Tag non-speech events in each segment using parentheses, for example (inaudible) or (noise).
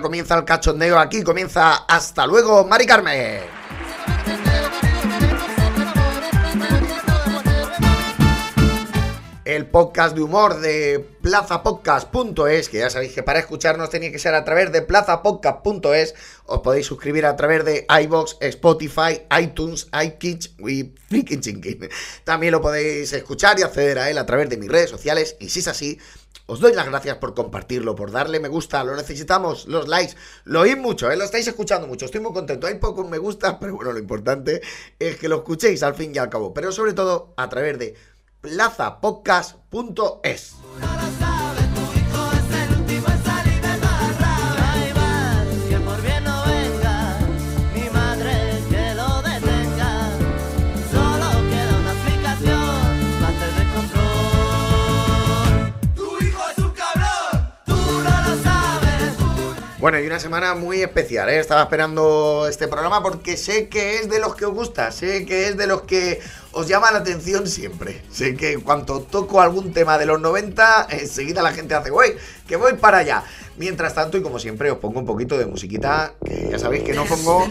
comienza el cachondeo, aquí comienza Hasta luego, Mari Carmen. el podcast de humor de plazapodcast.es, que ya sabéis que para escucharnos tenía que ser a través de plazapodcast.es, os podéis suscribir a través de iBox, Spotify, iTunes, iKitch y Freaking. También lo podéis escuchar y acceder a él a través de mis redes sociales, y si es así, os doy las gracias por compartirlo, por darle me gusta, lo necesitamos, los likes, lo oís mucho, ¿eh? lo estáis escuchando mucho, estoy muy contento, hay pocos me gusta, (laughs) pero bueno, lo importante es que lo escuchéis al fin y al cabo, pero sobre todo a través de plazapodcast.es. Bueno, y una semana muy especial, ¿eh? Estaba esperando este programa porque sé que es de los que os gusta, sé que es de los que os llama la atención siempre. Sé que cuando toco algún tema de los 90, enseguida la gente hace, güey, que voy para allá. Mientras tanto, y como siempre, os pongo un poquito de musiquita, que ya sabéis que no pongo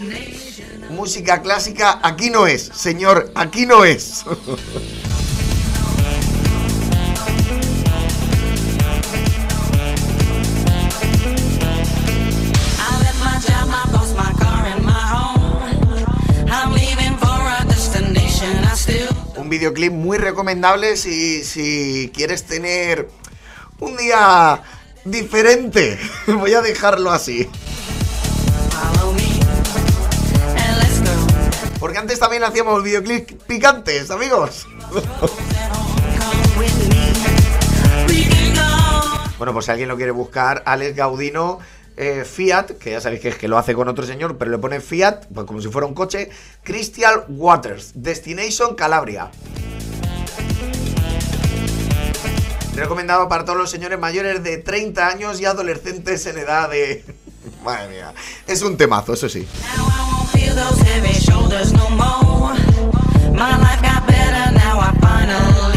música clásica, aquí no es, señor, aquí no es. (laughs) videoclip muy recomendable si, si quieres tener un día diferente. (laughs) Voy a dejarlo así. Porque antes también hacíamos videoclips picantes, amigos. (laughs) bueno, pues si alguien lo quiere buscar, Alex Gaudino eh, Fiat, que ya sabéis que es que lo hace con otro señor, pero le pone Fiat, pues como si fuera un coche, Crystal Waters, Destination Calabria. Recomendado para todos los señores mayores de 30 años y adolescentes en edad de... (laughs) Madre mía, es un temazo, eso sí. te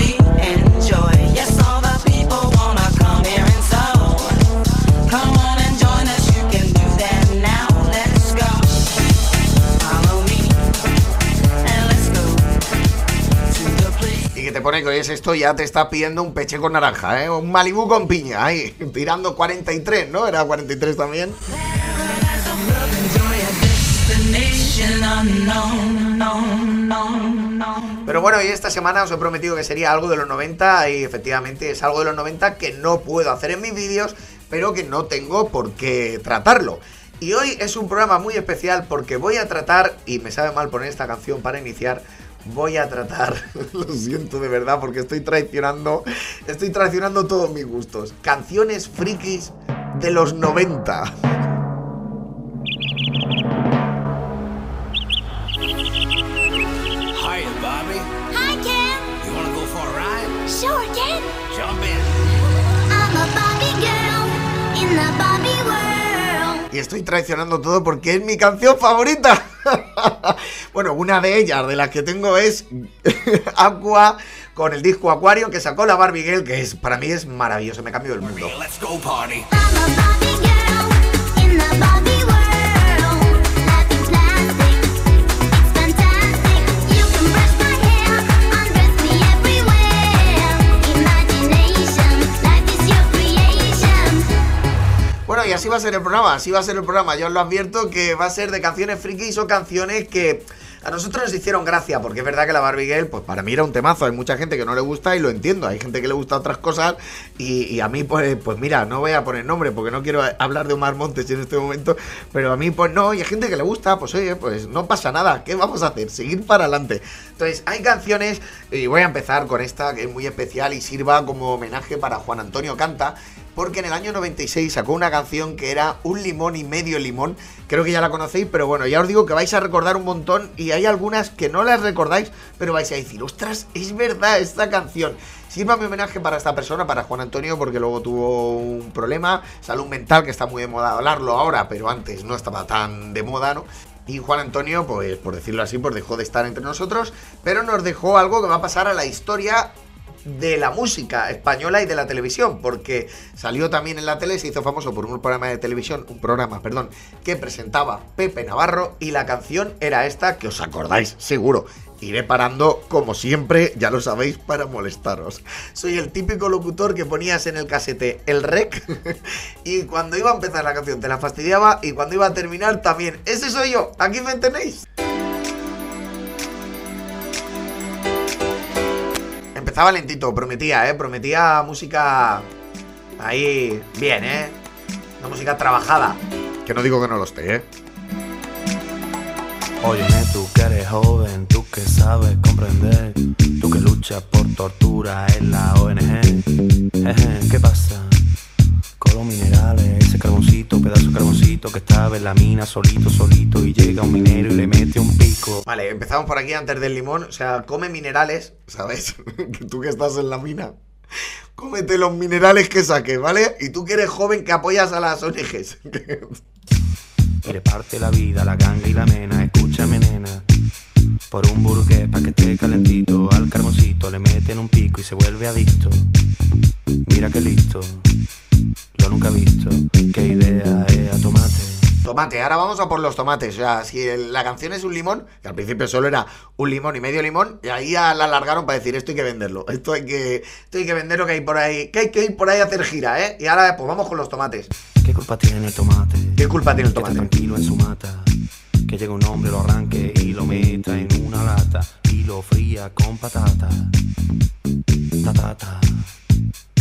pone que hoy es esto, ya te está pidiendo un peche con naranja, ¿eh? Un Malibu con piña, ahí, tirando 43, ¿no? Era 43 también. Pero bueno, y esta semana os he prometido que sería algo de los 90 y efectivamente es algo de los 90 que no puedo hacer en mis vídeos, pero que no tengo por qué tratarlo. Y hoy es un programa muy especial porque voy a tratar, y me sabe mal poner esta canción para iniciar, voy a tratar, (laughs) lo siento de verdad porque estoy traicionando, estoy traicionando todos mis gustos. Canciones frikis de los 90. Hi, Bobby. Hi, Ken. You want to go for a ride? Sure, Ken. Jump in. I'm a Bobby girl in the Bobby world. Y estoy traicionando todo porque es mi canción favorita. (laughs) bueno, una de ellas, de las que tengo, es (laughs) Aqua con el disco Acuario que sacó la Barbie Girl, que es, para mí es maravilloso, me cambió el mundo. y así va a ser el programa, así va a ser el programa. Yo os lo advierto que va a ser de canciones frikis o canciones que a nosotros nos hicieron gracia, porque es verdad que la Barbie pues para mí era un temazo. Hay mucha gente que no le gusta y lo entiendo. Hay gente que le gusta otras cosas y, a mí, pues, pues mira, no voy a poner nombre porque no quiero hablar de Omar Montes en este momento, pero a mí, pues no, y hay gente que le gusta, pues oye, pues no pasa nada. ¿Qué vamos a hacer? Seguir para adelante. Entonces, hay canciones, y voy a empezar con esta que es muy especial y sirva como homenaje para Juan Antonio Canta porque en el año 96 sacó una canción que era Un limón y medio limón. Creo que ya la conocéis, pero bueno, ya os digo que vais a recordar un montón y hay algunas que no las recordáis, pero vais a decir, ostras, es verdad esta canción. Sirva mi homenaje para esta persona, para Juan Antonio, porque luego tuvo un problema, salud mental, que está muy de moda hablarlo ahora, pero antes no estaba tan de moda, ¿no? Y Juan Antonio, pues por decirlo así, pues dejó de estar entre nosotros, pero nos dejó algo que va a pasar a la historia de la música española y de la televisión, porque salió también en la tele, se hizo famoso por un programa de televisión, un programa, perdón, que presentaba Pepe Navarro y la canción era esta que os acordáis, seguro. Iré parando, como siempre, ya lo sabéis, para molestaros. Soy el típico locutor que ponías en el casete el rec (laughs) y cuando iba a empezar la canción te la fastidiaba y cuando iba a terminar también. Ese soy yo, aquí me tenéis. Empezaba lentito, prometía, ¿eh? Prometía música ahí bien, ¿eh? Una música trabajada. Que no digo que no lo esté, ¿eh? Óyeme, tú que eres joven, tú que sabes comprender, tú que luchas por tortura en la ONG. ¿Qué pasa? Con los minerales, ese carboncito, pedazo de carboncito que estaba en la mina solito, solito, y llega un minero y le mete un pico. Vale, empezamos por aquí antes del limón. O sea, come minerales, ¿sabes? (laughs) tú que estás en la mina. Cómete los minerales que saques, ¿vale? Y tú que eres joven que apoyas a las ONGs. Y (laughs) le parte la vida, la ganga y la mena, escúchame nena. Por un burgués pa' que esté calentito, al carboncito le meten un pico y se vuelve adicto. Mira que listo, lo nunca he visto, qué idea es a tomate. Tomate, ahora vamos a por los tomates. O sea, si la canción es un limón, que al principio solo era un limón y medio limón, y ahí ya la alargaron para decir esto hay que venderlo. Esto hay que, esto hay que venderlo que hay por ahí. Que hay que ir por ahí a hacer gira, ¿eh? Y ahora pues vamos con los tomates. ¿Qué culpa tiene el tomate? ¿Qué culpa tiene el Que está tomate? tranquilo en su mata. Que llega un hombre, lo arranque y lo meta en una lata y lo fría con patata. Tatata.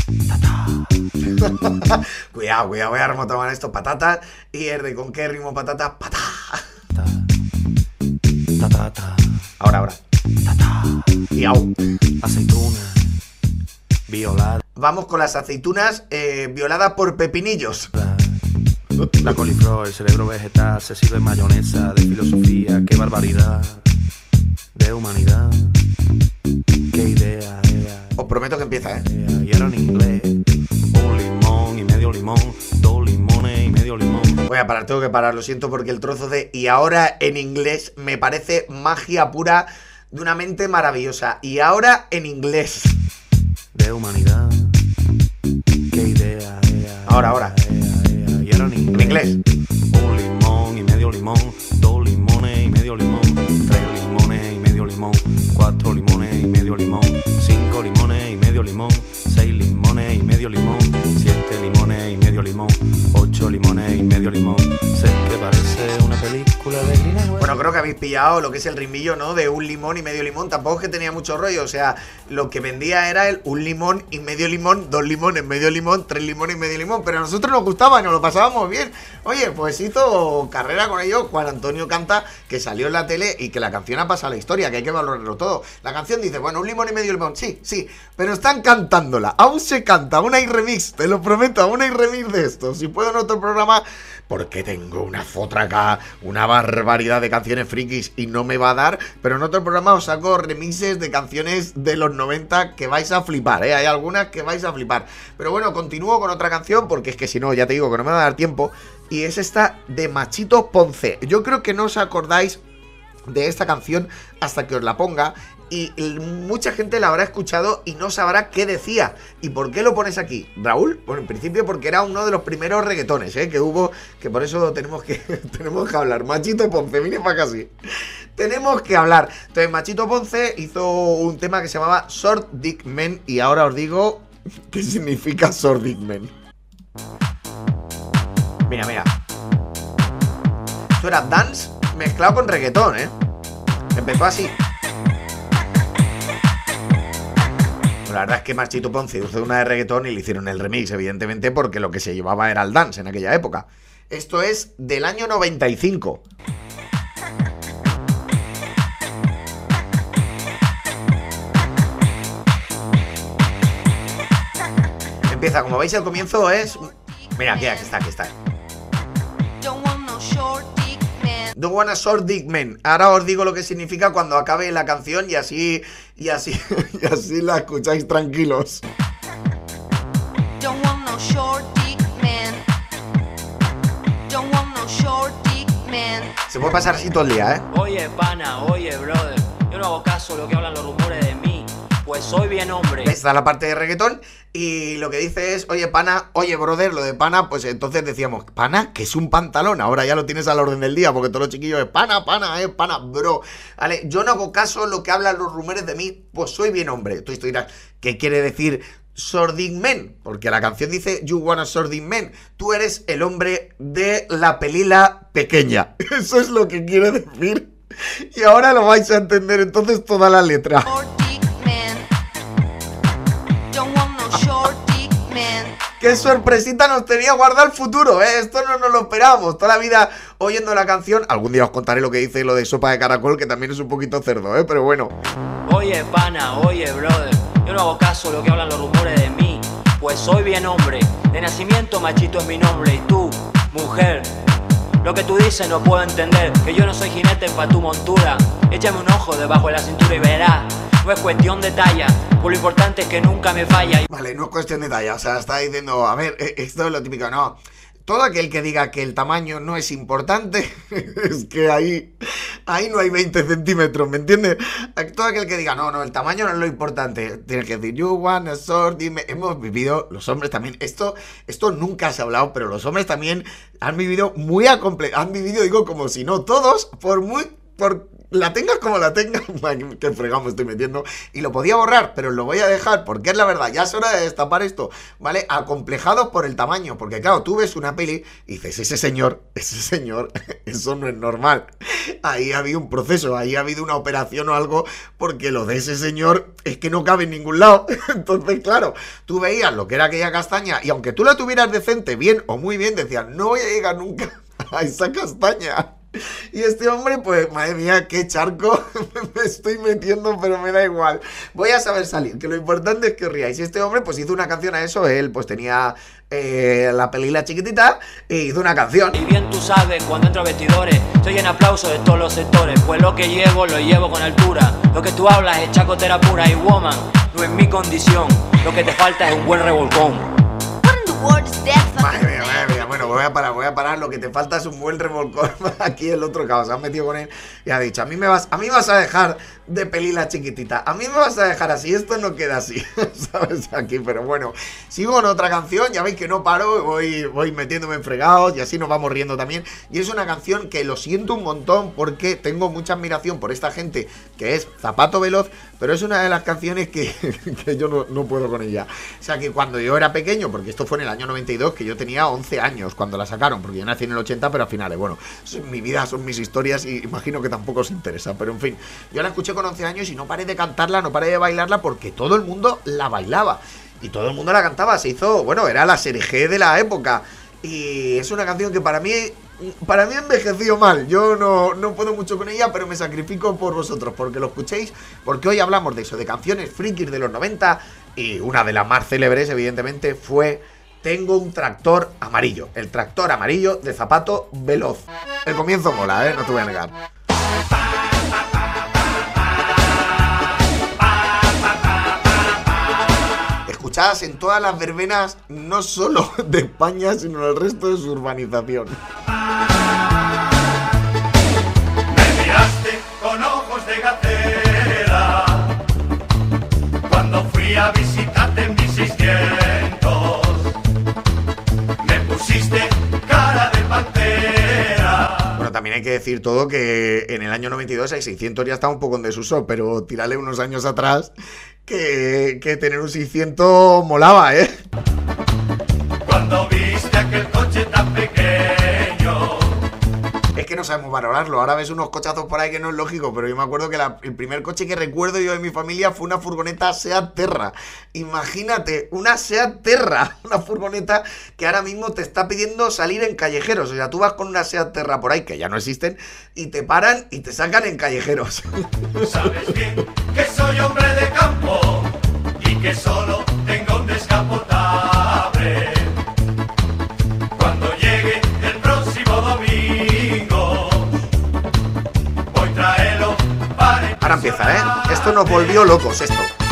(laughs) Cuidado, cuidado, voy a remontar esto. Patatas. Y es de con qué ritmo patata. Patá. Tatata. Ahora, ahora. Y au. Aceituna. Violada. Vamos con las aceitunas eh, violadas por pepinillos. La coliflor, el cerebro vegetal se sirve mayonesa de filosofía. Qué barbaridad. De humanidad. Qué idea. Os prometo que empieza, ¿eh? Y era en inglés. Un limón y medio limón. Dos limones y medio limón. Voy a parar, tengo que parar, lo siento porque el trozo de y ahora en inglés me parece magia pura de una mente maravillosa. Y ahora en inglés. De humanidad. Qué idea. Ahora, ahora. Ea, ea, Y era en En inglés. Que habéis pillado lo que es el rimbillo, ¿no? De un limón y medio limón. Tampoco es que tenía mucho rollo. O sea, lo que vendía era el un limón y medio limón, dos limones, medio limón, tres limones y medio limón. Pero a nosotros nos gustaba y nos lo pasábamos bien. Oye, pues hizo carrera con ello Juan Antonio Canta, que salió en la tele y que la canción ha pasado a la historia, que hay que valorarlo todo. La canción dice, bueno, un limón y medio limón. Sí, sí. Pero están cantándola. Aún se canta. Aún hay remix. Te lo prometo. Aún hay remix de esto. Si puedo en otro programa porque tengo una fotraca, una barbaridad de canciones frikis y no me va a dar, pero en otro programa os saco remixes de canciones de los 90 que vais a flipar, ¿eh? Hay algunas que vais a flipar. Pero bueno, continúo con otra canción porque es que si no, ya te digo que no me va a dar tiempo. Y es esta de Machito Ponce. Yo creo que no os acordáis de esta canción hasta que os la ponga y mucha gente la habrá escuchado y no sabrá qué decía. ¿Y por qué lo pones aquí? Raúl, bueno, en principio porque era uno de los primeros reggaetones ¿eh? que hubo, que por eso tenemos que, (laughs) tenemos que hablar. Machito Ponce, mire para casi. Tenemos que hablar. Entonces, Machito Ponce hizo un tema que se llamaba Short Dick Men y ahora os digo (laughs) qué significa Short Dick Men. Mira, mira. Esto era dance mezclado con reggaetón, ¿eh? Empezó así. La verdad es que Machito Ponce hizo una de reggaetón y le hicieron el remix, evidentemente, porque lo que se llevaba era el dance en aquella época. Esto es del año 95. Empieza, como veis, el comienzo es. Mira, aquí está, aquí está. Don't wanna short dick men. Ahora os digo lo que significa cuando acabe la canción y así. Y así. (laughs) Y así la escucháis tranquilos. Don't want no short dick man. Don't want no short dick man. Se puede pasar así todo el día, ¿eh? Oye, pana, oye, brother. Yo no hago caso a lo que hablan los rumores. Pues soy bien hombre. Está la parte de reggaetón y lo que dice es, oye, pana, oye, brother, lo de pana, pues entonces decíamos, pana, que es un pantalón, ahora ya lo tienes a la orden del día, porque todos los chiquillos es pana, pana, eh, pana, bro. Vale, yo no hago caso lo que hablan los rumores de mí, pues soy bien hombre. Tú esto dirás, ¿qué quiere decir Sordin Men? Porque la canción dice You wanna Sordin Men. Tú eres el hombre de la pelila pequeña. (laughs) Eso es lo que quiere decir. Y ahora lo vais a entender entonces toda la letra. Qué sorpresita nos tenía guardado el futuro, ¿eh? Esto no nos lo esperábamos. Toda la vida oyendo la canción. Algún día os contaré lo que dice lo de sopa de caracol, que también es un poquito cerdo, ¿eh? Pero bueno. Oye, pana, oye, brother. Yo no hago caso lo que hablan los rumores de mí. Pues soy bien hombre. De nacimiento, machito es mi nombre. Y tú, mujer. Lo que tú dices no puedo entender. Que yo no soy jinete pa' tu montura. Échame un ojo debajo de la cintura y verás. No es cuestión de talla. Pues lo importante es que nunca me falla. Vale, no es cuestión de talla. O sea, está diciendo, a ver, eh, esto es lo típico, no. Todo aquel que diga que el tamaño no es importante, (laughs) es que ahí, ahí no hay 20 centímetros, ¿me entiendes? Todo aquel que diga, no, no, el tamaño no es lo importante, tiene que decir, you want a sword, dime. Hemos vivido, los hombres también, esto, esto nunca se ha hablado, pero los hombres también han vivido muy a han vivido, digo, como si no todos, por muy, por la tengas como la tengas, (laughs) que fregado me estoy metiendo, y lo podía borrar, pero lo voy a dejar, porque es la verdad, ya es hora de destapar esto, ¿vale? Acomplejados por el tamaño, porque claro, tú ves una peli y dices, ese señor, (laughs) ese señor, (laughs) eso no es normal. Ahí ha habido un proceso, ahí ha habido una operación o algo, porque lo de ese señor es que no cabe en ningún lado. Entonces, claro, tú veías lo que era aquella castaña, y aunque tú la tuvieras decente, bien o muy bien, decías, no voy a llegar nunca a esa castaña. Y este hombre, pues, madre mía, qué charco (laughs) me estoy metiendo, pero me da igual. Voy a saber salir, que lo importante es que os riáis. Y este hombre, pues, hizo una canción a eso. Él, pues, tenía eh, la pelila chiquitita e hizo una canción. Y bien tú sabes, cuando entro a vestidores, estoy en aplauso de todos los sectores. Pues lo que llevo, lo llevo con altura. Lo que tú hablas es chacotera pura y woman, no es mi condición. Lo que te falta es un buen revolcón. What in the world is that voy a parar, voy a parar. Lo que te falta es un buen revolcón. (laughs) Aquí el otro caos. Se ha metido con él y ha dicho: A mí me vas, a mí vas a dejar de pelila chiquitita. A mí me vas a dejar así. Esto no queda así. (laughs) ¿Sabes? Aquí, pero bueno. Sigo con otra canción. Ya veis que no paro. Voy, voy metiéndome en fregados y así nos vamos riendo también. Y es una canción que lo siento un montón porque tengo mucha admiración por esta gente que es Zapato Veloz. Pero es una de las canciones que, (laughs) que yo no, puedo con ella. O sea que cuando yo era pequeño, porque esto fue en el año 92, que yo tenía 11 años cuando la sacaron, porque yo nací en el 80, pero a finales, bueno, mi vida, son mis historias y imagino que tampoco os interesa, pero en fin, yo la escuché con 11 años y no paré de cantarla, no paré de bailarla porque todo el mundo la bailaba y todo el mundo la cantaba, se hizo, bueno, era la serie G de la época y es una canción que para mí para mí ha envejecido mal. Yo no, no puedo mucho con ella, pero me sacrifico por vosotros, porque lo escuchéis, porque hoy hablamos de eso, de canciones frikis de los 90, y una de las más célebres, evidentemente, fue Tengo un tractor amarillo. El tractor amarillo de zapato veloz. El comienzo mola, ¿eh? No te voy a negar. Escuchadas en todas las verbenas, no solo (laughs) de España, sino en el resto de su urbanización. Me miraste con ojos de gatera cuando fui a visitarte en mi 600. Me pusiste cara de pantera. Bueno, también hay que decir todo que en el año 92 el 600 ya estaba un poco en desuso, pero tirarle unos años atrás que, que tener un 600 molaba, ¿eh? Cuando viste aquel coche tan pequeño. Es que no sabemos valorarlo. Ahora ves unos cochazos por ahí que no es lógico, pero yo me acuerdo que la- el primer coche que recuerdo yo de mi familia fue una furgoneta Seat Terra. Imagínate, una Seat Terra, (laughs) una furgoneta que ahora mismo te está pidiendo salir en callejeros. O sea, tú vas con una Seat Terra por ahí, que ya no existen, y te paran y te sacan en callejeros. (laughs) Sabes bien que soy hombre de y que solo tengo un descapotable. Cuando llegue el próximo domingo, voy traerlo para Ahora empieza, ¿eh? Esto nos volvió locos, esto.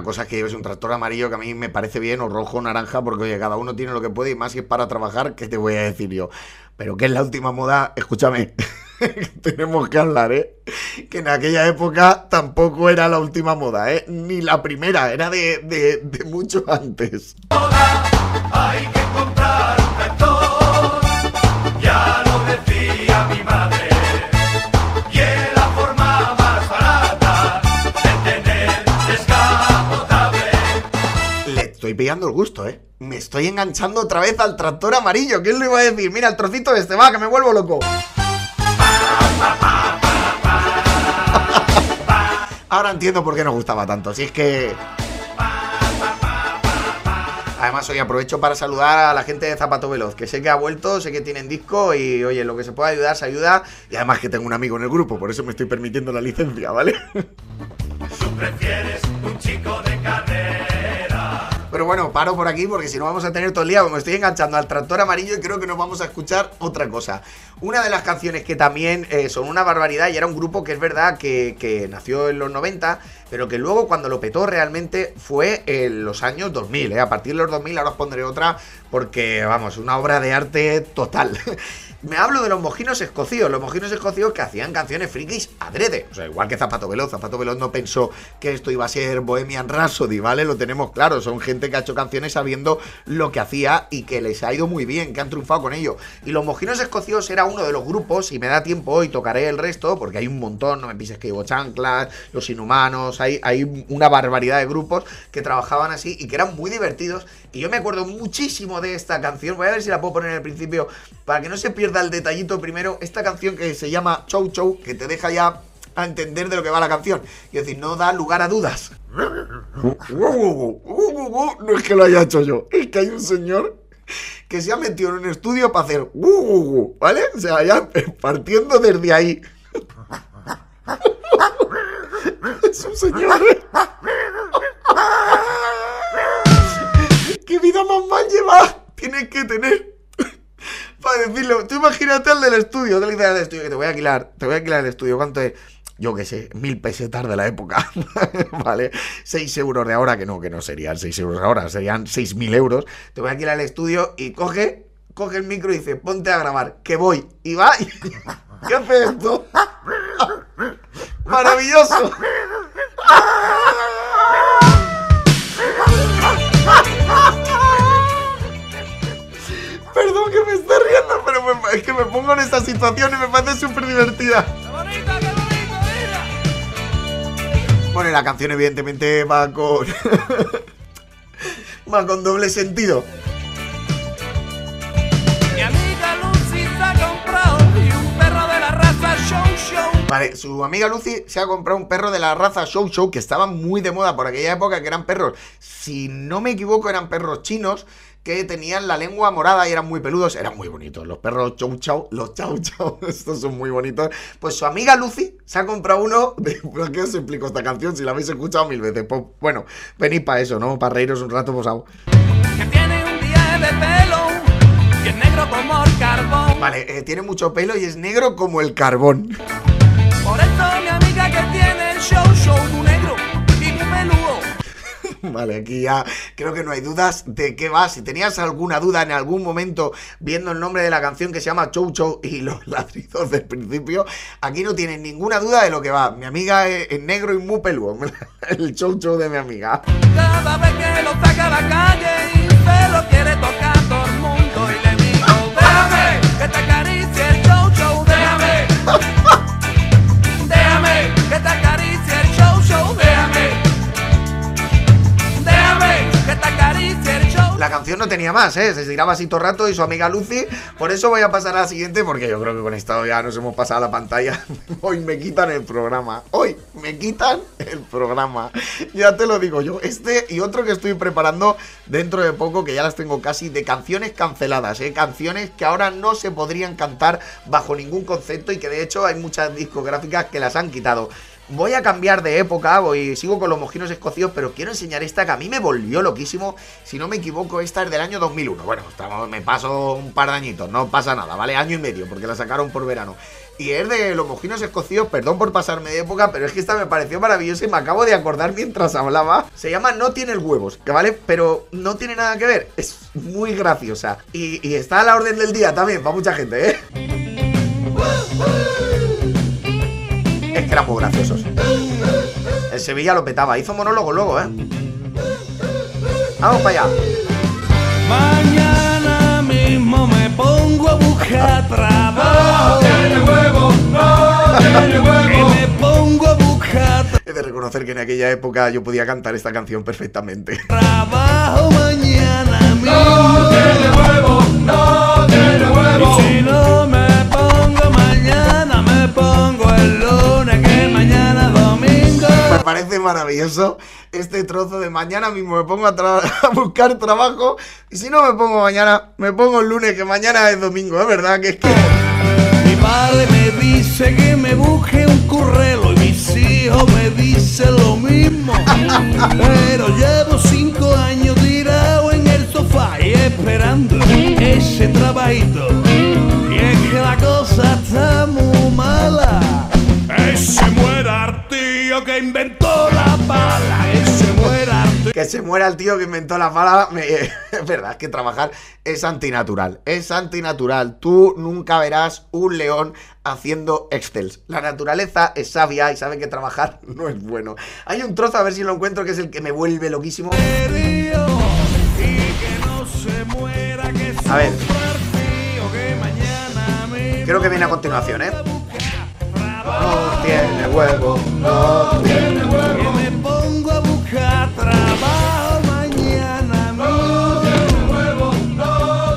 Una cosa es que lleves un tractor amarillo que a mí me parece bien, o rojo o naranja, porque oye, cada uno tiene lo que puede y más si es para trabajar, ¿qué te voy a decir yo? Pero que es la última moda, escúchame, (laughs) tenemos que hablar, ¿eh? Que en aquella época tampoco era la última moda, ¿eh? Ni la primera, era de, de- de mucho antes. Hay estoy pillando el gusto, ¿eh? Me estoy enganchando otra vez al tractor amarillo. ¿Quién lo iba a decir? Mira, el trocito este, va, que me vuelvo loco. Ahora entiendo por qué nos gustaba tanto. Si es que. Además, hoy aprovecho para saludar a la gente de Zapato Veloz, que sé que ha vuelto, sé que tienen disco y, oye, lo que se pueda ayudar, se ayuda. Y además que tengo un amigo en el grupo, por eso me estoy permitiendo la licencia, ¿vale? Bueno, paro por aquí porque si no vamos a tener todo el día, me estoy enganchando al tractor amarillo y creo que nos vamos a escuchar otra cosa. Una de las canciones que también eh, son una barbaridad y era un grupo que es verdad que, que nació en los 90, pero que luego cuando lo petó realmente fue en los años 2000. ¿eh? A partir de los 2000 ahora os pondré otra porque, vamos, una obra de arte total. (laughs) Me hablo de los mojinos escocíos, los mojinos escocíos que hacían canciones frikis adrede. O sea, igual que Zapato Veloz. Zapato Veloz no pensó que esto iba a ser Bohemian Rhapsody, ¿vale? Lo tenemos claro. Son gente que ha hecho canciones sabiendo lo que hacía y que les ha ido muy bien, que han triunfado con ello. Y los mojinos escocíos era uno de los grupos, y me da tiempo hoy tocaré el resto, porque hay un montón, no me pises que llevo chanclas, los inhumanos, hay, una barbaridad de grupos que trabajaban así y que eran muy divertidos. Y yo me acuerdo muchísimo de esta canción. Voy a ver si la puedo poner en el principio para que no se pierda el detallito primero. Esta canción que se llama Chow Chow, que te deja ya a entender de lo que va la canción. Y decir, no da lugar a dudas. (laughs) No es que lo haya hecho yo, es que hay un señor que se ha metido en un estudio para hacer (laughs) ¿vale? O sea, ya partiendo desde ahí. (laughs) (laughs) Es un señor. ¿Qué vida más mal lleva? Tienes que tener para decirlo. Tú imagínate al del estudio, te le al del estudio que te voy a alquilar, te voy a alquilar el estudio. ¿Cuánto es? Yo qué sé, mil pesetas de la época, (laughs) ¿vale? Seis euros de ahora, que no, que no serían seis euros de ahora, serían seis mil euros. Te voy a alquilar el estudio y coge, coge el micro y dice, ponte a grabar, que voy. Y va, y, (laughs) ¿qué hace esto? Maravilloso. Perdón que me esté riendo, pero es que me pongo en esta situación y me parece súper divertida. Bueno, y la canción evidentemente va con... (laughs) va con doble sentido. Vale, su amiga Lucy se ha comprado un perro de la raza Show Show que estaban muy de moda por aquella época, que eran perros, si no me equivoco, eran perros chinos que tenían la lengua morada y eran muy peludos, eran muy bonitos. Los perros Chow Chow, los Chow Chow, (laughs) estos son muy bonitos. Pues su amiga Lucy se ha comprado uno. De, ¿Por qué os explico esta canción si la habéis escuchado mil veces? Pues bueno, venid para eso, ¿no? Para reíros un rato, pues hago. Que tiene un día de pelo y es negro como el carbón. Vale, eh, tiene mucho pelo y es negro como el carbón. Por eso mi amiga que tiene el Show Show muy negro y muy peludo. (laughs) Vale, aquí ya creo que no hay dudas de qué va. Si tenías alguna duda en algún momento viendo el nombre de la canción que se llama Chow Chow y los (laughs) ladridos del principio, aquí no tienes ninguna duda de lo que va. Mi amiga es, es negro y muy peludo. (laughs) El Chow Chow de mi amiga. Cada vez que lo saca a la calle y se lo quiere tocar todo el mundo y le digo, déjame que te Canción no tenía más, ¿eh? Se tiraba así todo el rato y su amiga Lucy. Por eso voy a pasar a la siguiente porque yo creo que con esto ya nos hemos pasado a la pantalla. (laughs) Hoy me quitan el programa. Hoy me quitan el programa. Ya te lo digo yo. Este y otro que estoy preparando dentro de poco, que ya las tengo casi, de canciones canceladas, ¿eh? Canciones que ahora no se podrían cantar bajo ningún concepto y que de hecho hay muchas discográficas que las han quitado. Voy a cambiar de época, voy, sigo con los mojinos escocidos, pero quiero enseñar esta que a mí me volvió loquísimo. Si no me equivoco, esta es del año 2001. Bueno, me paso un par de añitos, no pasa nada, ¿vale? Año y medio, porque la sacaron por verano. Y es de los mojinos escocidos, perdón por pasarme de época, pero es que esta me pareció maravillosa y me acabo de acordar mientras hablaba. Se llama No tiene huevos, que vale, pero no tiene nada que ver. Es muy graciosa. Y está a la orden del día también, para mucha gente, ¿eh? Es que eran muy graciosos. El Sevilla lo petaba, hizo monólogo luego, ¿eh? Vamos para allá. Mañana mismo me pongo a buscar trabajo. Tiene huevo, no tiene Que huevo. me pongo a buscar He de reconocer que en aquella época yo podía cantar esta canción perfectamente. trabajo mañana No mismo. tiene huevo, no tiene huevo. Y si no parece maravilloso este trozo de mañana mismo me pongo a, tra- (laughs) a buscar trabajo y si no me pongo mañana, me pongo el lunes, que mañana es domingo, es verdad que es que... Mi padre me dice que me busque un currelo y mis hijos me dicen lo mismo. (laughs) Pero llevo cinco años tirado en el sofá y esperando ese trabajito. Y es que la cosa está muy mala. Ese inventó la bala. Ese muera el tío. Que se muera el tío que inventó la bala, me- (laughs) es verdad, es que trabajar es antinatural, es antinatural. Tú nunca verás un león haciendo excels. La naturaleza es sabia y sabe que trabajar (laughs) no es bueno. Hay un trozo, a ver si lo encuentro, que es el que me vuelve loquísimo. que se que A ver. que Creo que viene a continuación, ¿eh? Trabajo. No tiene huevo, no tiene Que me pongo a buscar trabajo mañana mismo.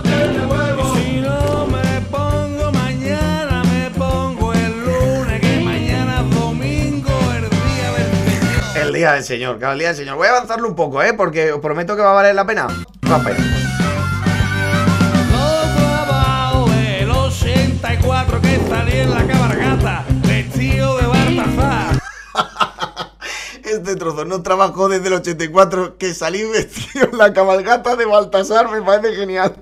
Y si no me pongo mañana, me pongo el lunes, que mañana es domingo, el día del Señor. El día del Señor, claro, el día del Señor. Voy a avanzarlo un poco, ¿eh? Porque os prometo que va a valer la pena. Trabajos del 84 que salí en la cabargata, No trabajó desde el 84 que salí vestido la cabalgata de Baltasar, me parece genial.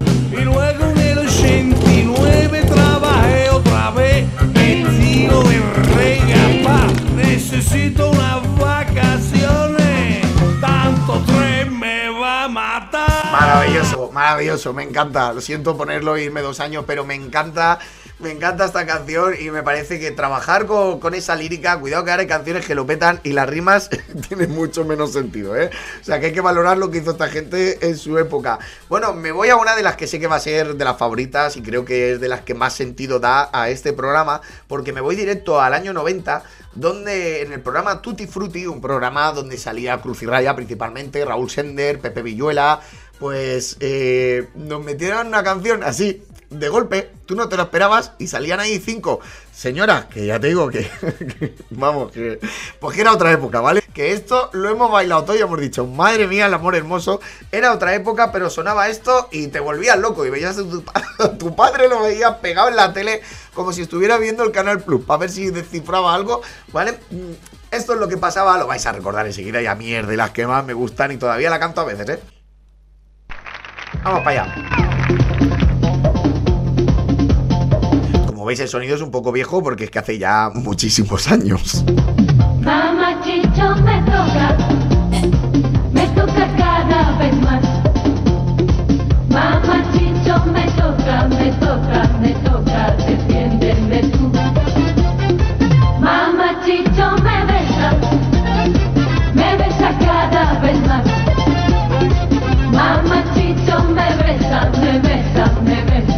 Maravilloso, me encanta. Lo siento ponerlo e irme dos años, pero me encanta, me encanta esta canción y me parece que trabajar con, con esa lírica, cuidado que ahora hay canciones que lo petan y las rimas (laughs) tienen mucho menos sentido, ¿eh? O sea que hay que valorar lo que hizo esta gente en su época. Bueno, me voy a una de las que sé que va a ser de las favoritas y creo que es de las que más sentido da a este programa, porque me voy directo al año 90, donde en el programa Tutti Frutti, un programa donde salía Cruz y Raya principalmente, Raúl Sender, Pepe Villuela, pues eh, nos metieron una canción así, de golpe, tú no te lo esperabas y salían ahí cinco señoras, que ya te digo que, (laughs) vamos, que pues que era otra época, ¿vale? Que esto lo hemos bailado todo y hemos dicho, madre mía, el amor hermoso, era otra época, pero sonaba esto y te volvías loco y veías a tu, (laughs) a tu padre, lo veías pegado en la tele como si estuviera viendo el Canal Plus, para ver si descifraba algo, ¿vale? Mm, Esto es lo que pasaba, lo vais a recordar enseguida y a mierda, de las que más me gustan y todavía la canto a veces, ¿eh? Vamos para allá. Como veis, el sonido es un poco viejo porque es que hace ya muchísimos años. Mamachito me toca, me toca cada vez más. Mamachito me toca, me toca, me toca, defiéndeme tú. Mamachito me besa,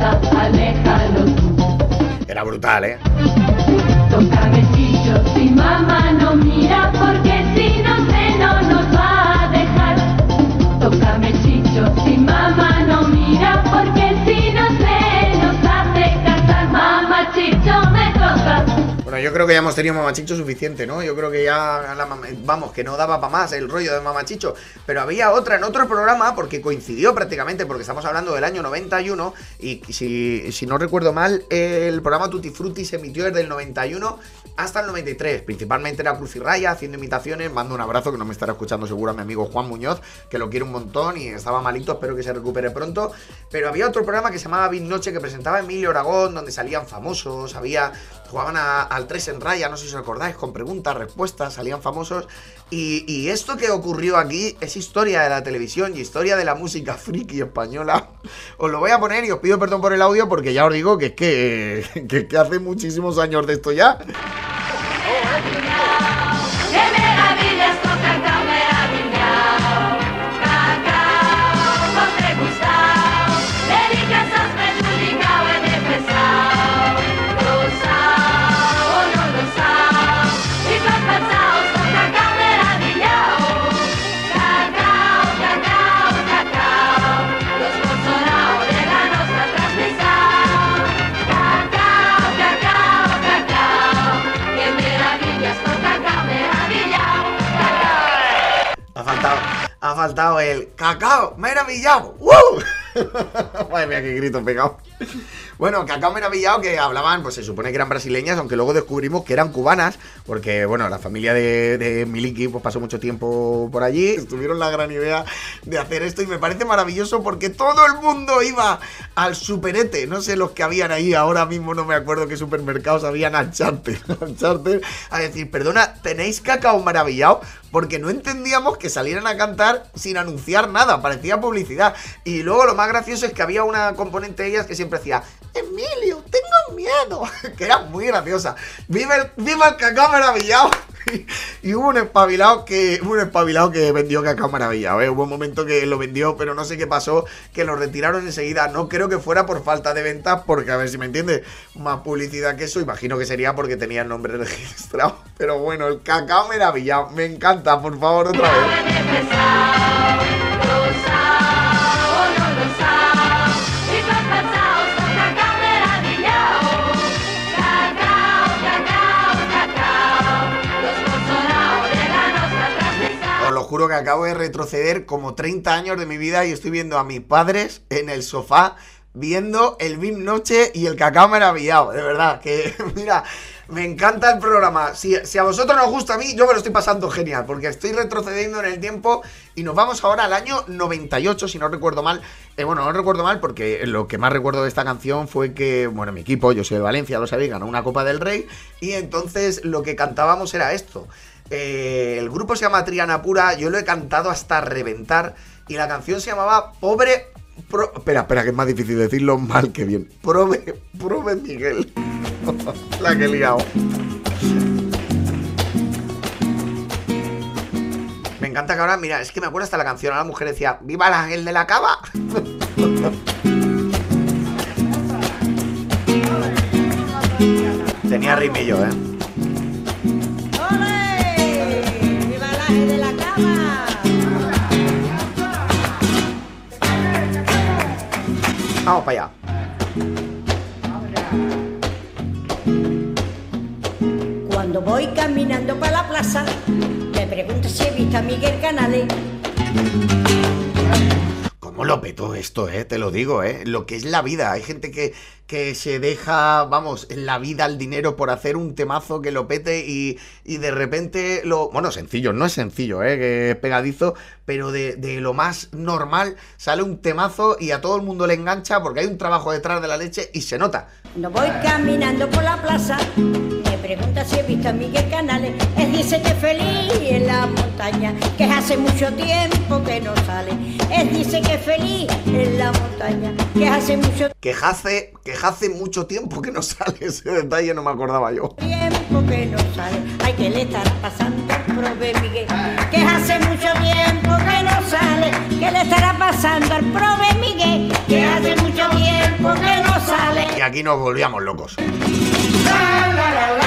besa, aléjalo tú. Era brutal, ¿eh? Tócame chicho, si mamá no mira, porque si no sé no nos va yo creo que ya hemos tenido mamachicho suficiente, ¿no? Yo creo que ya, vamos, que no daba para más el rollo de mamachicho. Pero había otra en otro programa, porque coincidió prácticamente, porque estamos hablando del año 91, y si, si no recuerdo mal, el programa Tutti Frutti se emitió desde el 91 hasta el 93. Principalmente era Cruz y Raya, haciendo imitaciones. Mando un abrazo, que no me estará escuchando seguro a mi amigo Juan Muñoz, que lo quiere un montón y estaba malito, espero que se recupere pronto. Pero había otro programa que se llamaba Big Noche, que presentaba Emilio Aragón, donde salían famosos, había jugaban al 3 en raya, no sé si os acordáis, con preguntas, respuestas, salían famosos. Y, esto que ocurrió aquí es historia de la televisión y historia de la música friki española. (laughs) Os lo voy a poner y os pido perdón por el audio porque ya os digo que es que (laughs) hace muchísimos años de esto ya. Faltado, ha faltado el cacao maravillado. ¡Woo! (laughs) Madre mía, qué grito pegado. Bueno, Cacao Maravillado que hablaban, pues se supone que eran brasileñas, aunque luego descubrimos que eran cubanas, porque bueno, la familia de, de Miliki pues pasó mucho tiempo por allí, tuvieron la gran idea de hacer esto y me parece maravilloso porque todo el mundo iba al superete, no sé los que habían ahí, ahora mismo no me acuerdo qué supermercados habían al charter, (laughs) al charter, a decir, perdona, ¿tenéis Cacao Maravillado? Porque no entendíamos que salieran a cantar sin anunciar nada, parecía publicidad. Y luego lo más gracioso es que había una componente de ellas que siempre decía, Emilio, tengo miedo, (laughs) que era muy graciosa. ¡Viva el, viva el cacao maravillado! (laughs) Y hubo un espabilado que un espabilado que vendió cacao maravillado, ¿eh? Hubo un momento que lo vendió, pero no sé qué pasó, que lo retiraron enseguida. No creo que fuera por falta de ventas, porque a ver si me entiendes, más publicidad que eso, imagino que sería porque tenía el nombre (laughs) registrado. Pero bueno, el cacao maravillado, me encanta, por favor, otra vez. Juro que acabo de retroceder como 30 años de mi vida y estoy viendo a mis padres en el sofá viendo el Bim Noche y el cacao maravillado. De verdad, que (laughs) mira, me encanta el programa. Si, si a vosotros nos gusta a mí, yo me lo estoy pasando genial porque estoy retrocediendo en el tiempo y nos vamos ahora al año 98, si no recuerdo mal. Eh, bueno, no recuerdo mal porque lo que más recuerdo de esta canción fue que, bueno, mi equipo, yo soy de Valencia, lo sabéis, ganó una Copa del Rey y entonces lo que cantábamos era esto. Eh, el grupo se llama Triana Pura, yo lo he cantado hasta reventar y la canción se llamaba Pobre... Pro- espera, espera, que es más difícil decirlo mal que bien. Prove, Prove Miguel. (laughs) la que he liado. Me encanta que ahora, mira, es que me acuerdo hasta la canción, ahora la mujer decía, ¡Viva el ángel de la cava! (laughs) Tenía rimillo, ¿eh? Vamos para allá. Cuando voy caminando para la plaza, me pregunto si he visto a Miguel Canales. ¿Cómo lo petó esto, eh? Te lo digo, eh. Lo que es la vida. Hay gente que, que se deja, vamos, en la vida el dinero por hacer un temazo que lo pete y, de repente lo. Bueno, sencillo, no es sencillo, eh, que es pegadizo, pero de, de lo más normal sale un temazo y a todo el mundo le engancha porque hay un trabajo detrás de la leche y se nota. Cuando voy caminando por la plaza, pregunta si he visto a Miguel Canales. Él dice que feliz en la montaña, que hace mucho tiempo que no sale. Él dice que feliz en la montaña, que hace mucho Que hace, que hace mucho tiempo que no sale (laughs) ese detalle, no me acordaba yo. tiempo que no sale. Ay, que le estará pasando al prove Miguel, que hace mucho tiempo que no sale. Que le estará pasando al prove Miguel, que hace mucho tiempo que no sale. Y aquí nos volvíamos locos. La la la la la la,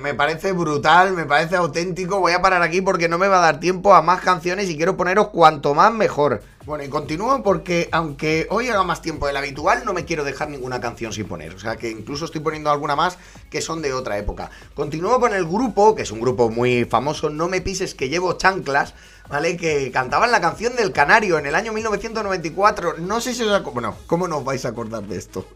me parece brutal, me parece auténtico. Voy a parar aquí porque no me va a dar tiempo a más canciones y quiero poneros cuanto más mejor. Bueno, y continúo porque aunque hoy haga más tiempo del habitual, no me quiero dejar ninguna canción sin poner. O sea que incluso estoy poniendo alguna más que son de otra época. Continúo con el grupo, que es un grupo muy famoso, No me pises que llevo chanclas. ¿Vale? Que cantaban la canción del Canario en el año 1994. No sé si os acordáis. Bueno, ¿cómo no os vais a acordar de esto?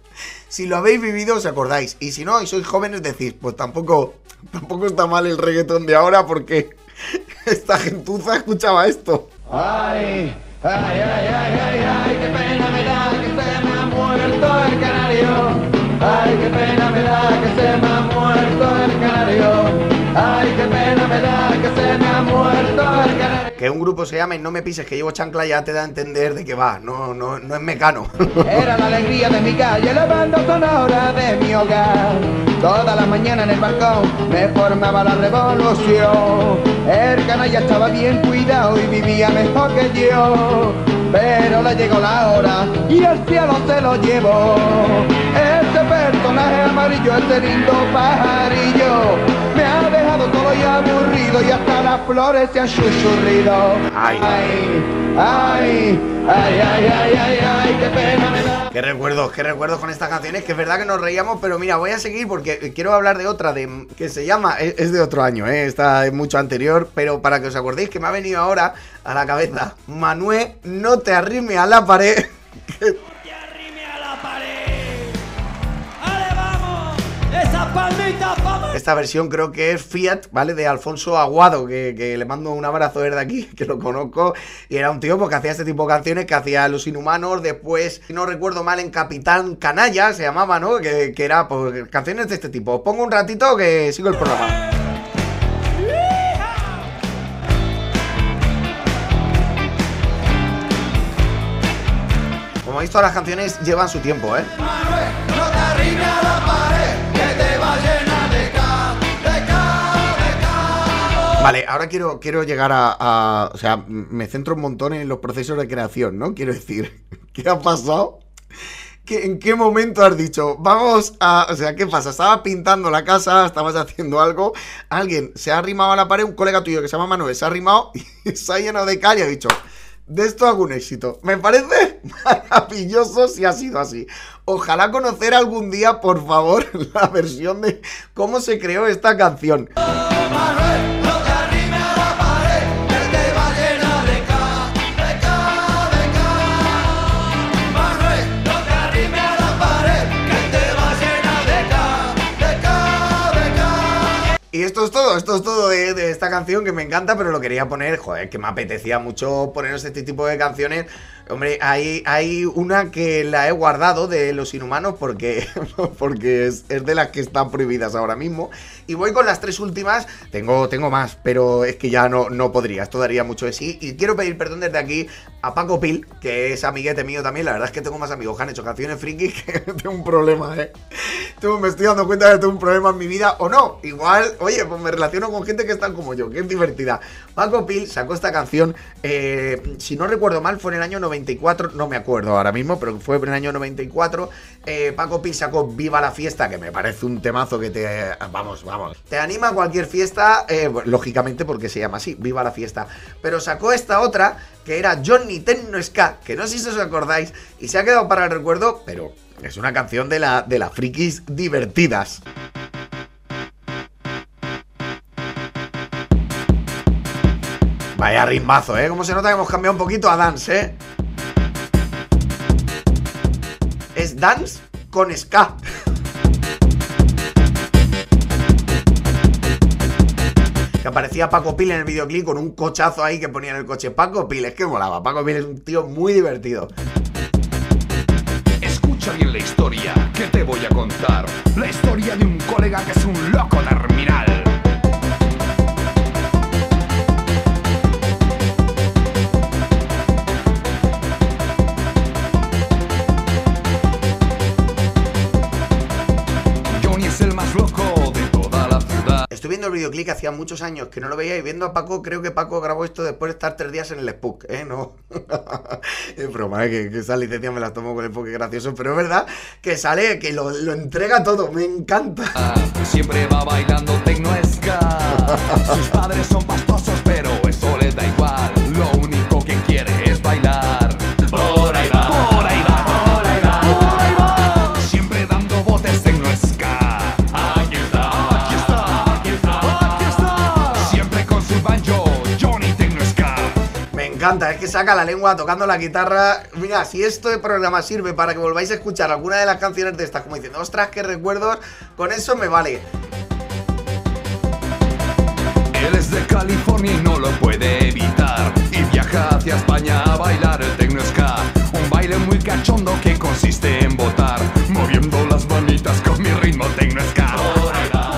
Si lo habéis vivido, os acordáis. Y si no, y sois jóvenes, decís, pues tampoco, tampoco está mal el reggaetón de ahora porque (laughs) esta gentuza escuchaba esto. Ay, ay, ay, ay, ay, ay, qué pena me da que se me ha muerto el canario. Ay, qué pena me da que se me ha muerto el canario. Ay, qué pena me da que se me Que un grupo se llame No me pises que llevo chancla ya te da a entender de qué va. No, no, no es mecano. (laughs) Era la alegría de mi calle, la banda sonora de mi hogar. Toda la mañana en el balcón me formaba la revolución. El canalla estaba bien cuidado y vivía mejor que yo. Pero le llegó la hora y el cielo se lo llevó. Ese personaje amarillo, ese lindo pajarillo, y aburrido y hasta las flores se han chuchurrido. Ay. ay, ay, ay, ay, ay, ay, ay, qué pena me da. Qué recuerdos, qué recuerdos con estas canciones, que es verdad que nos reíamos, pero mira, voy a seguir porque quiero hablar de otra de que se llama, es, es de otro año, ¿eh? esta es mucho anterior, pero para que os acordéis que me ha venido ahora a la cabeza, Manuel, no te arrime a la pared. (laughs) Esta versión creo que es Fiat, ¿vale? De Alfonso Aguado, que, que le mando un abrazo desde aquí, (laughs) que lo conozco. Y era un tío pues, que hacía este tipo de canciones, que hacía Los Inhumanos, después, si no recuerdo mal, en Capitán Canalla se llamaba, ¿no? Que, que era pues, canciones de este tipo. Os pongo un ratito que sigo el programa. Como veis, todas las canciones llevan su tiempo, ¿eh? No te la pared, Vale, ahora quiero, quiero llegar a, O sea, me centro un montón en los procesos de creación, ¿no? Quiero decir, (laughs) ¿qué ha pasado? ¿Qué- ¿En qué momento has dicho, vamos a... O sea, ¿qué pasa? Estabas pintando la casa, estabas haciendo algo, alguien se ha arrimado a la pared, un colega tuyo que se llama Manuel se ha arrimado (laughs) y se ha llenado de cal y ha dicho, de esto hago un éxito. Me parece (laughs) maravilloso si ha sido así. Ojalá conocer algún día, por favor, la versión de cómo se creó esta canción. he Esto es todo, esto es todo de, esta canción que me encanta, pero lo quería poner, joder, que me apetecía mucho poneros este tipo de canciones. Hombre, hay, hay una que la he guardado de los inhumanos porque, (laughs) porque es, de las que están prohibidas ahora mismo. Y voy con las tres últimas. Tengo, tengo más, pero es que ya no, no podría. Esto daría mucho de sí. Y quiero pedir perdón desde aquí a Paco Pil, que es amiguete mío también. La verdad es que tengo más amigos que han hecho canciones friki (laughs) que tengo un problema, ¿eh? Me estoy dando cuenta de que tengo un problema en mi vida o no. Igual, oye, pues me relaciono con gente que están como yo, que es divertida. Paco Pil sacó esta canción, eh, si no recuerdo mal, fue en el año 94, no me acuerdo ahora mismo, pero fue en el año 94. Eh, Paco Pil sacó Viva la Fiesta, que me parece un temazo que te... Vamos, vamos. Te anima a cualquier fiesta, eh, lógicamente porque se llama así, Viva la Fiesta. Pero sacó esta otra, que era Johnny Tenno Ska, que no sé si os acordáis, y se ha quedado para el recuerdo, pero es una canción de la de las frikis divertidas. Vaya ritmazo, ¿eh? Como se nota que hemos cambiado un poquito a dance, ¿eh? Es dance con ska. Que aparecía Paco Pil en el videoclip con un cochazo ahí que ponía en el coche. Paco Pil, es que molaba. Paco Pil es un tío muy divertido. Escucha bien la historia que te voy a contar. La historia de un colega que es un loco terminal. Viendo el videoclip que hacía muchos años que no lo veía y viendo a Paco, creo que Paco grabó esto después de estar tres días en el Spook, ¿eh? No. (laughs) es broma, ¿eh? que, que esa licencia me la tomo con el Spook, gracioso, pero es verdad que sale, que lo, lo entrega todo, me encanta. Siempre va bailando tecno ska. (laughs) Sus padres son pastosos, pero eso le da igual. Encanta, es que saca la lengua tocando la guitarra. Mira, si esto de programa sirve para que volváis a escuchar alguna de las canciones de estas, como diciendo, ostras, qué recuerdos, con eso me vale. Él es de California y no lo puede evitar. Y viaja hacia España a bailar el tecno ska. Un baile muy cachondo que consiste en botar, moviendo las manitas con mi ritmo tecno ska.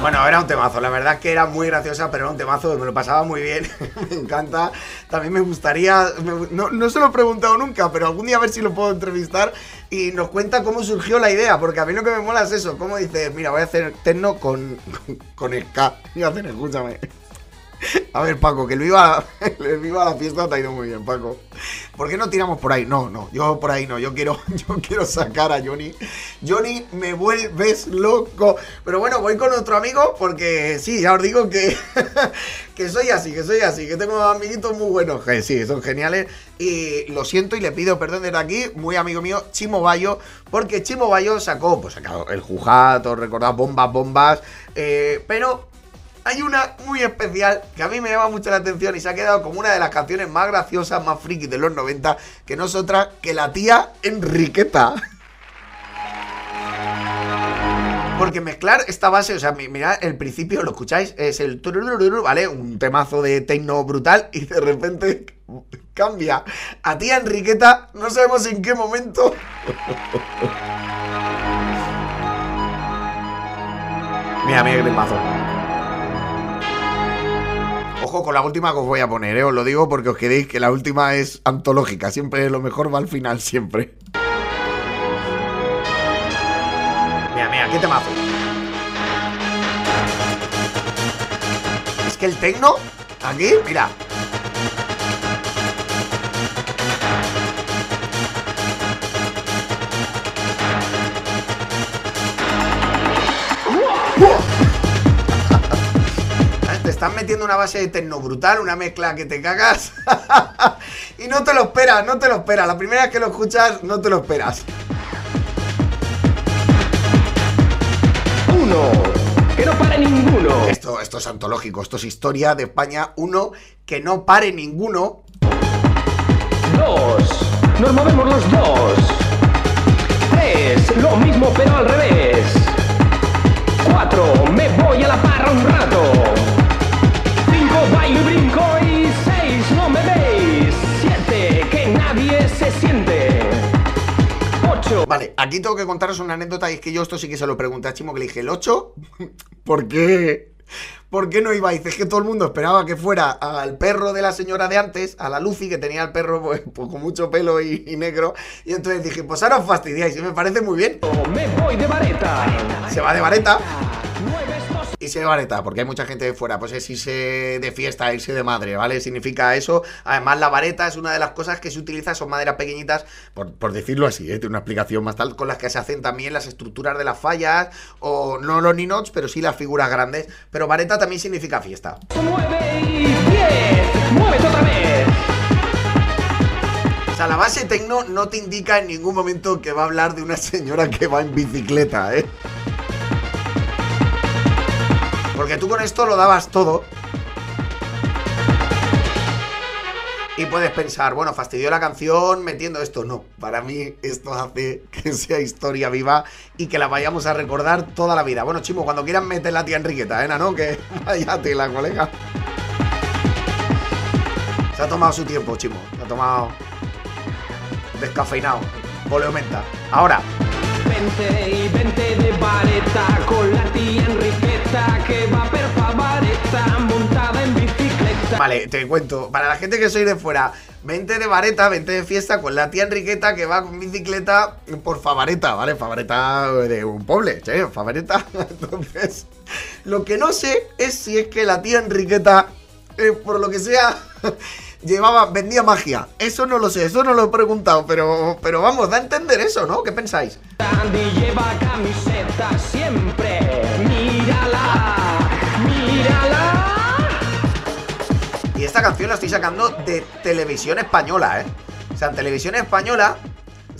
Bueno, era un temazo, la verdad es que era muy graciosa, pero era un temazo, me lo pasaba muy bien, (laughs) me encanta. También me gustaría, me- no, no se lo he preguntado nunca, pero algún día a ver si lo puedo entrevistar y nos cuenta cómo surgió la idea, porque a mí lo que me mola es eso, cómo dices, mira, voy a hacer techno con, con, con ska. Y hacen, escúchame. (laughs) A ver, Paco, que el viva, el viva la fiesta te ha ido muy bien, Paco. ¿Por qué no tiramos por ahí? No, no, yo por ahí no. Yo quiero, (laughs) yo quiero sacar a Johnny. Johnny, me vuelves loco. Pero bueno, voy con otro amigo porque sí, ya os digo que, (laughs) que soy así, que soy así, que tengo amiguitos muy buenos. Sí, son geniales. Y lo siento y le pido perdón desde aquí, muy amigo mío, Chimo Bayo, porque Chimo Bayo sacó, pues sacado el Jujato, recordad, bombas, bombas. eh, pero hay una muy especial que a mí me llama mucho la atención y se ha quedado como una de las canciones más graciosas, más frikis de los 90, que no es otra que la tía Enriqueta. Porque mezclar esta base, o sea, mi- mirad, el principio, lo escucháis, es el ¿vale? Un temazo de techno brutal y de repente (laughs) cambia a tía Enriqueta, no sabemos en qué momento. (laughs) Mira, mira qué temazo. Ojo con la última que os voy a poner, ¿eh? os lo digo porque os queréis que la última es antológica. Siempre lo mejor va al final, siempre. Mira, mira, qué temazo. Es que el tecno, aquí, mira. Están metiendo una base de tecno brutal, una mezcla que te cagas. (laughs) y no te lo esperas, no te lo esperas. La primera vez que lo escuchas, no te lo esperas. Uno, que no pare ninguno. Esto, esto es antológico, esto es historia de España. Uno, que no pare ninguno. Dos, nos movemos los dos. Tres, lo mismo pero al revés. Cuatro, me voy a la parra un rato. Bailo y brinco y seis, no me veis. Siete, que nadie se siente. Ocho. Vale, aquí tengo que contaros una anécdota y es que yo esto sí que se lo pregunté a Chimo que le dije, ¿el 8? (laughs) ¿Por qué? ¿Por qué no ibais? Es que todo el mundo esperaba que fuera al perro de la señora de antes, a la Lucy, que tenía el perro pues, pues, con mucho pelo y, y negro. Y entonces dije, pues ahora os fastidiáis, y me parece muy bien. Me voy de vareta. Se va de vareta. Nueve, dos, Y se de vareta, porque hay mucha gente de fuera, pues es irse de fiesta, irse de madre, ¿vale? Significa eso. Además, la vareta es una de las cosas que se utiliza, son maderas pequeñitas, por, por decirlo así, ¿eh? tiene una explicación más tal, con las que se hacen también las estructuras de las fallas, o no los ninots, pero sí las figuras grandes. Pero vareta también significa fiesta. nueve y diez. Muévete otra vez. O sea, la base tecno no te indica en ningún momento que va a hablar de una señora que va en bicicleta, ¿eh? Porque tú con esto lo dabas todo. Y puedes pensar, bueno, fastidió la canción metiendo esto. No, para mí esto hace que (laughs) sea historia viva y que la vayamos a recordar toda la vida. Bueno, Chimo, cuando quieran meter la tía Enriqueta, ¿eh, ¿no? Que (laughs) vaya tela, colega. Se ha tomado su tiempo, Chimo. Se ha tomado descafeinado. Poleo menta. Ahora, Vente y vente de vareta con la tía Que va montada en bicicleta. Vale, te cuento. Para la gente que soy de fuera, vente de vareta, vente de fiesta con la tía Enriqueta que va con bicicleta por Favareta, ¿vale? Favareta de un pueblo, che, Favareta. (laughs) Entonces, lo que no sé es si es que la tía Enriqueta, eh, por lo que sea, llevaba, vendía magia. Eso no lo sé, eso no lo he preguntado, pero, pero vamos, da a entender eso, ¿no? ¿Qué pensáis? Andy lleva camiseta siempre. Mírala, mírala. Y esta canción la estoy sacando de televisión española, ¿eh? O sea, en televisión española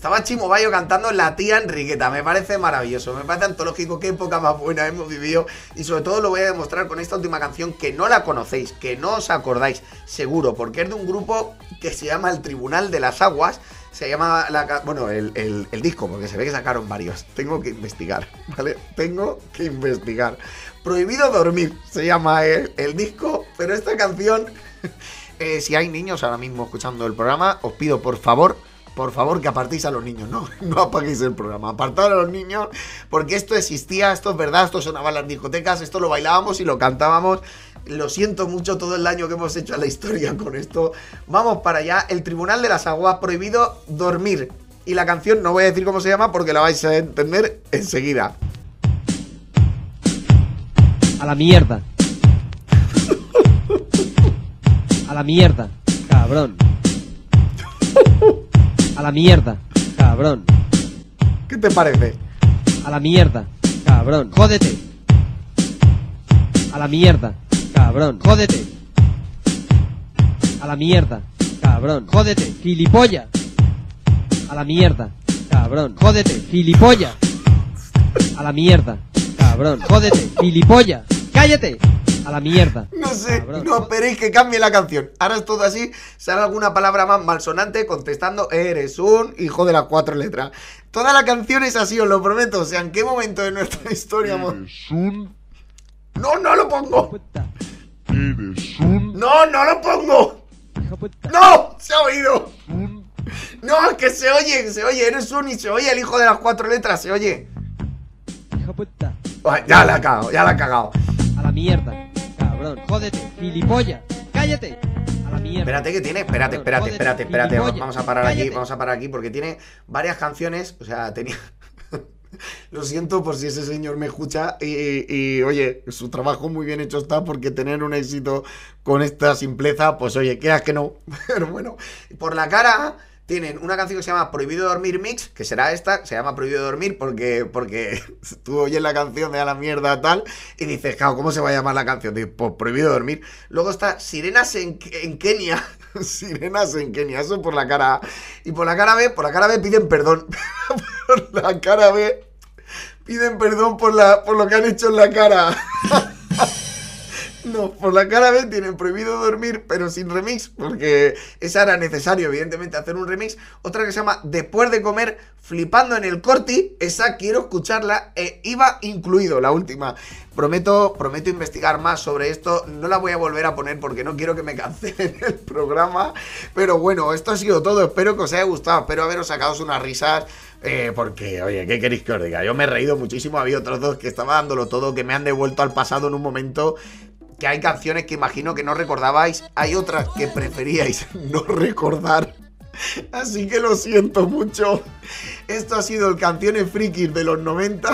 estaba Chimo Bayo cantando La tía Enriqueta. Me parece maravilloso, me parece antológico. Qué época más buena hemos vivido. Y sobre todo lo voy a demostrar con esta última canción que no la conocéis, que no os acordáis, seguro, porque es de un grupo que se llama El Tribunal de las Aguas. Se llama, bueno, el, el- el disco, porque se ve que sacaron varios. Tengo que investigar, ¿vale? Tengo que investigar. Prohibido dormir se llama el, el disco, pero esta canción, (laughs) eh, si hay niños ahora mismo escuchando el programa, os pido por favor, por favor que apartéis a los niños, no, (laughs) no apaguéis el programa, apartad a los niños, porque esto existía, esto es verdad, esto sonaba en las discotecas, esto lo bailábamos y lo cantábamos. Lo siento mucho todo el daño que hemos hecho a la historia con esto. Vamos para allá. El Tribunal de las Aguas prohibido dormir. Y la canción no voy a decir cómo se llama porque la vais a entender enseguida. A la mierda. A la mierda, cabrón. (laughs) A la mierda, cabrón. ¿Qué te parece? A la mierda, cabrón. Jódete. A la mierda, cabrón. Jódete. A la mierda, cabrón. Jódete, gilipollas. A la mierda, cabrón. Jódete, gilipollas. A la mierda, cabrón. Jódete, gilipollas. Cállate. A la mierda. No sé, no esperéis que cambie la canción. Ahora es todo así, sale alguna palabra más malsonante contestando, eres un hijo de las cuatro letras. Toda la canción es así, os lo prometo. O sea, ¿en qué momento de nuestra historia hemos... No, no lo pongo. No, no lo pongo. No, se ha oído. No, es que se oye, se oye, eres un y se oye el hijo de las cuatro letras, se oye. Ya la ha cagado, ya la ha cagado. La mierda, cabrón. Jódete, gilipollas. Cállate. A la mierda. Espérate que tiene, espérate, espérate, espérate, espérate. Vamos a parar aquí, vamos a parar aquí porque tiene varias canciones. O sea, tenía. (laughs) Lo siento por si ese señor me escucha y, y, oye, su trabajo muy bien hecho está porque tener un éxito con esta simpleza, pues oye, quieras que no. (laughs) Pero bueno, por la cara tienen una canción que se llama Prohibido Dormir Mix, que será esta, se llama Prohibido Dormir porque, porque (laughs) tú oyes la canción de a la mierda tal y dices, claro, ¿cómo se va a llamar la canción? Dices, pues Prohibido Dormir. Luego está Sirenas en, en Kenia. (laughs) Sirenas en Kenia, eso por la cara A. Y por la cara B, por la cara B piden perdón. (laughs) por la cara B piden perdón por, la, por lo que han hecho en la cara. No, por la cara B tienen prohibido dormir, pero sin remix, porque esa era necesario, evidentemente, hacer un remix. Otra que se llama Después de comer, flipando en el corti, esa quiero escucharla, e iba incluido la última. Prometo, prometo investigar más sobre esto, no la voy a volver a poner porque no quiero que me (laughs) cancelen el programa, pero bueno, esto ha sido todo, espero que os haya gustado, espero haberos sacado unas risas. eh, porque, oye, ¿qué queréis que os diga? Yo me he reído muchísimo. Había otros dos que estaba dándolo todo, que me han devuelto al pasado en un momento que hay canciones que imagino que no recordabais, hay otras que preferíais (laughs) no recordar. Así que lo siento mucho. Esto ha sido el Canciones Frikis de los 90.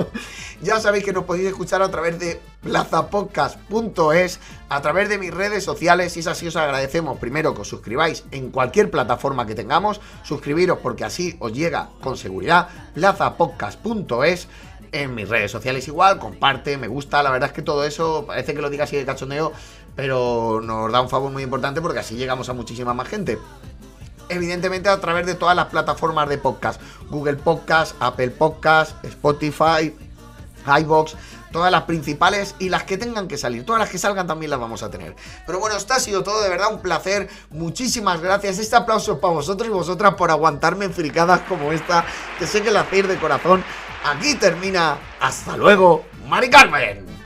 (laughs) ya sabéis que nos podéis escuchar a través de plazapodcast.es, a través de mis redes sociales. Y es así, os agradecemos primero que os suscribáis en cualquier plataforma que tengamos. Suscribiros porque así os llega con seguridad. plazapodcast.es en mis redes sociales igual, comparte, me gusta, la verdad es que todo eso parece que lo diga así de cachondeo, pero nos da un favor muy importante porque así llegamos a muchísima más gente. Evidentemente a través de todas las plataformas de podcast, Google Podcast, Apple Podcast, Spotify, iBox, todas las principales y las que tengan que salir, todas las que salgan también las vamos a tener. Pero bueno, esto ha sido todo, de verdad un placer. Muchísimas gracias. Este aplauso es para vosotros y vosotras por aguantarme en fricadas como esta, que sé que la hacéis de corazón. Aquí termina. Hasta luego, Mari Carmen.